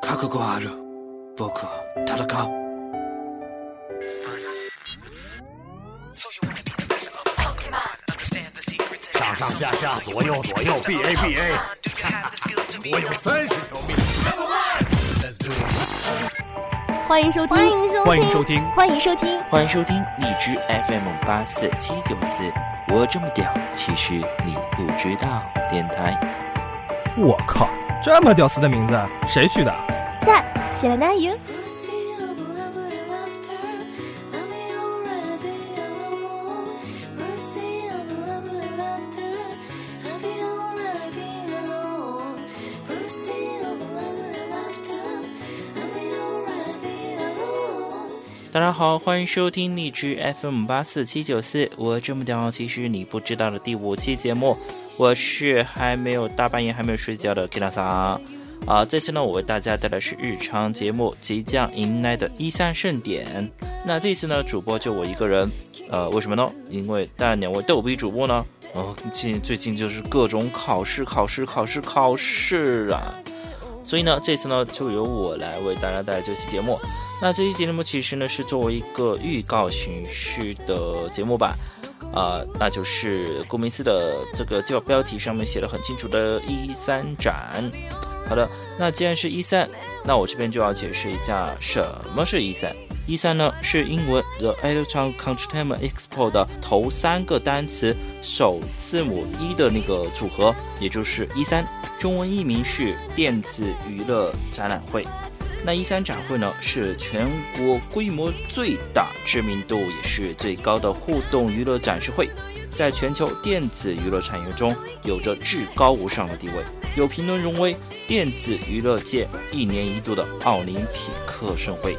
覚悟はある僕は戦う上上下下左右左右 B A B A， 我有三十条命。欢迎收听，欢迎收听，欢迎收听，欢迎收听荔枝 FM 八四七九四，我这么屌，其实你不知道。电台，我靠，这么屌丝的名字，谁取的？在，谢了那友。大家好，欢迎收听荔枝 FM 八四七九四，我这么屌，其实你不知道的第五期节目，我是还没有大半夜还没有睡觉的 Kina 桑啊。这次呢，我为大家带来是日常节目即将迎来的一三盛典。那这次呢，主播就我一个人，呃，为什么呢？因为带两位逗比主播呢，哦，近最近就是各种考试，考试，考试，考试啊。所以呢，这次呢，就由我来为大家带来这期节目。那这期节目其实呢是作为一个预告形式的节目吧，啊，那就是顾名思的这个标标题上面写的很清楚的“一三展”。好的，那既然是一三，那我这边就要解释一下什么是一三。一三呢是英文 The Electronic Entertainment Expo 的头三个单词首字母一的那个组合，也就是一三，中文译名是电子娱乐展览会。那一三展会呢，是全国规模最大、知名度也是最高的互动娱乐展示会，在全球电子娱乐产业中有着至高无上的地位，有评论荣为电子娱乐界一年一度的奥林匹克盛会。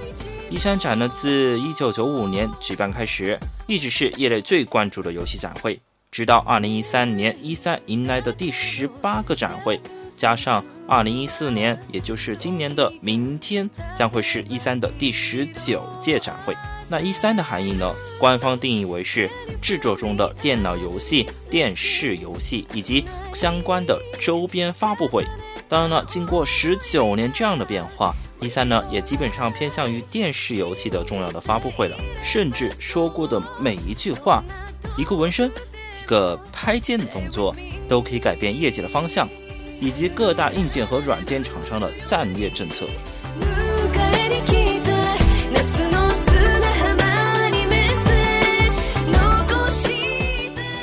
一三展呢，自一九九五年举办开始，一直是业内最关注的游戏展会，直到二零一三年一三迎来的第十八个展会。加上二零一四年，也就是今年的明天，将会是一三的第十九届展会。那一三的含义呢？官方定义为是制作中的电脑游戏、电视游戏以及相关的周边发布会。当然了，经过十九年这样的变化，一三呢也基本上偏向于电视游戏的重要的发布会了。甚至说过的每一句话、一个纹身、一个拍肩的动作，都可以改变业绩的方向。以及各大硬件和软件厂商的战略政策。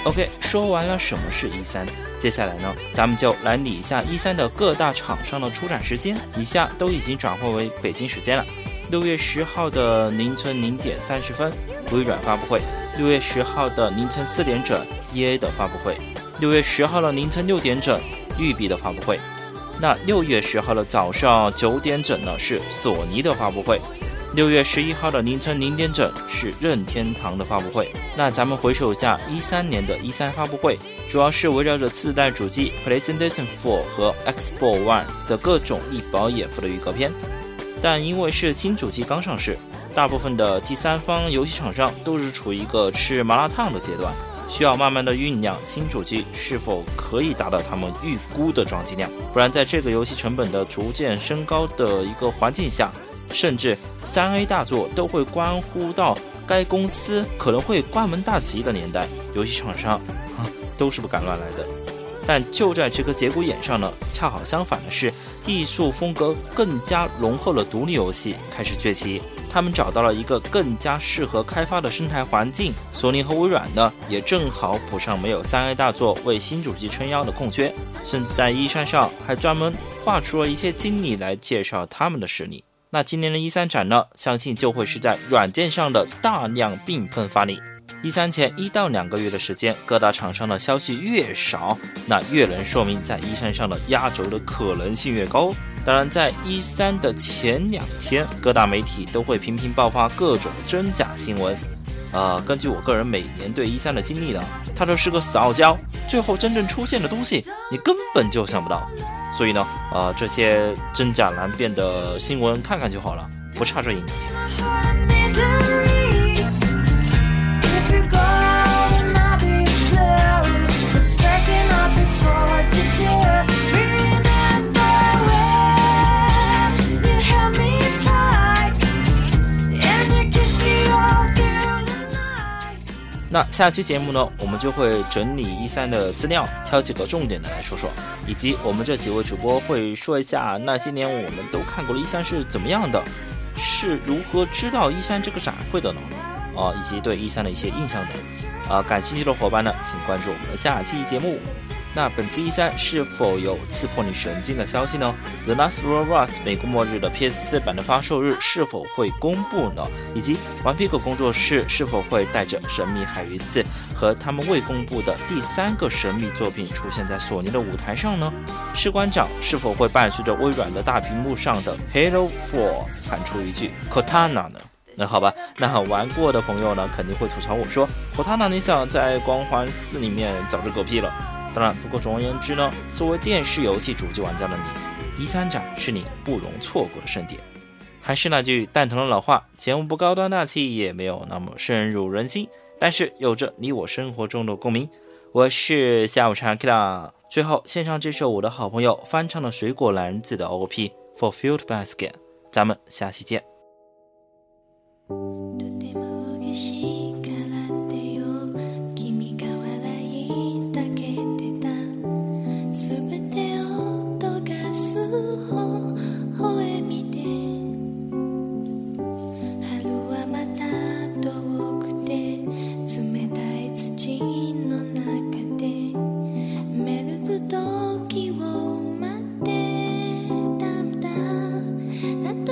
OK，说完了什么是一三，接下来呢，咱们就来理一下一三的各大厂商的出展时间。以下都已经转换为北京时间了。六月十号的凌晨零点三十分，微软发布会；六月十号的凌晨四点整，EA 的发布会；六月十号的凌晨六点整。育碧的发布会，那六月十号的早上九点整呢是索尼的发布会，六月十一号的凌晨零点整是任天堂的发布会。那咱们回首一下一三年的一三发布会，主要是围绕着次代主机 PlayStation 4和 Xbox One 的各种一饱眼福的预告片。但因为是新主机刚上市，大部分的第三方游戏厂商都是处于一个吃麻辣烫的阶段。需要慢慢的酝酿新主机是否可以达到他们预估的装机量，不然在这个游戏成本的逐渐升高的一个环境下，甚至三 A 大作都会关乎到该公司可能会关门大吉的年代，游戏厂商啊都是不敢乱来的。但就在这个节骨眼上呢，恰好相反的是，艺术风格更加浓厚的独立游戏开始崛起。他们找到了一个更加适合开发的生态环境，索尼和微软呢，也正好补上没有三 A 大作为新主机撑腰的空缺，甚至在一三上还专门画出了一些经历来介绍他们的实力。那今年的一三展呢，相信就会是在软件上的大量并喷发力。一三前一到两个月的时间，各大厂商的消息越少，那越能说明在一三上的压轴的可能性越高。当然，在一三的前两天，各大媒体都会频频爆发各种真假新闻。呃，根据我个人每年对一三的经历呢，它都是个死傲娇，最后真正出现的东西你根本就想不到。所以呢，呃，这些真假难辨的新闻看看就好了，不差这一两天。那下期节目呢，我们就会整理一三的资料，挑几个重点的来说说，以及我们这几位主播会说一下那些年我们都看过的一三是怎么样的，是如何知道一三这个展会的呢？啊，以及对一三的一些印象的。啊，感兴趣的伙伴呢，请关注我们的下期节目。那本期一三是否有刺破你神经的消息呢？The Last World Wars 美国末日的 PS4 版的发售日是否会公布呢？以及顽皮狗工作室是否会带着《神秘海域4》和他们未公布的第三个神秘作品出现在索尼的舞台上呢？士官长是否会伴随着微软的大屏幕上的 Halo 4喊出一句 Cortana 呢？那好吧，那玩过的朋友呢，肯定会吐槽我说 Cortana 你想在光环4里面早就嗝屁了。当然，不过总而言之呢，作为电视游戏主机玩家的你，一三展是你不容错过的盛典。还是那句蛋疼的老话，节目不高端大气，也没有那么深入人心，但是有着你我生活中的共鸣。我是下午茶 Kira，最后献上这首我的好朋友翻唱的水果篮子的 OP Fulfilled Basket，咱们下期见。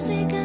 stick